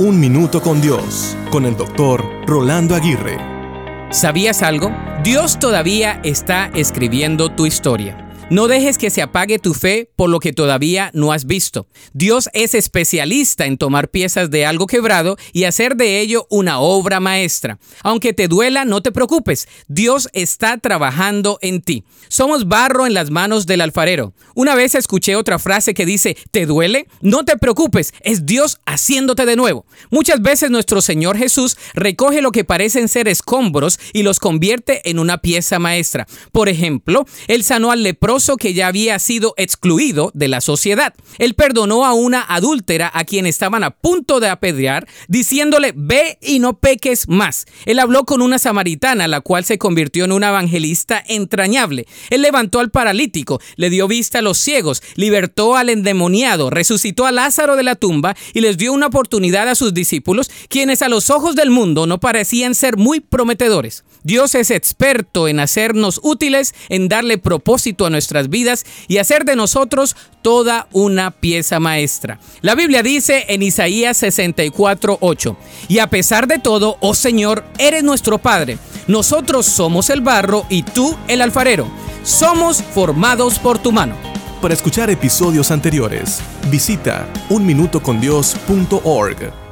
Un Minuto con Dios, con el doctor Rolando Aguirre. ¿Sabías algo? Dios todavía está escribiendo tu historia. No dejes que se apague tu fe por lo que todavía no has visto. Dios es especialista en tomar piezas de algo quebrado y hacer de ello una obra maestra. Aunque te duela, no te preocupes. Dios está trabajando en ti. Somos barro en las manos del alfarero. Una vez escuché otra frase que dice, ¿te duele? No te preocupes, es Dios haciéndote de nuevo. Muchas veces nuestro Señor Jesús recoge lo que parecen ser escombros y los convierte en una pieza maestra. Por ejemplo, Él sanó al leproso que ya había sido excluido de la sociedad. Él perdonó a una adúltera a quien estaban a punto de apedrear, diciéndole, ve y no peques más. Él habló con una samaritana, la cual se convirtió en una evangelista entrañable. Él levantó al paralítico, le dio vista a los ciegos, libertó al endemoniado, resucitó a Lázaro de la tumba y les dio una oportunidad a sus discípulos, quienes a los ojos del mundo no parecían ser muy prometedores. Dios es experto en hacernos útiles, en darle propósito a nuestra vidas y hacer de nosotros toda una pieza maestra. La Biblia dice en Isaías 64:8, y a pesar de todo, oh Señor, eres nuestro Padre. Nosotros somos el barro y tú el alfarero. Somos formados por tu mano. Para escuchar episodios anteriores, visita unminutocondios.org.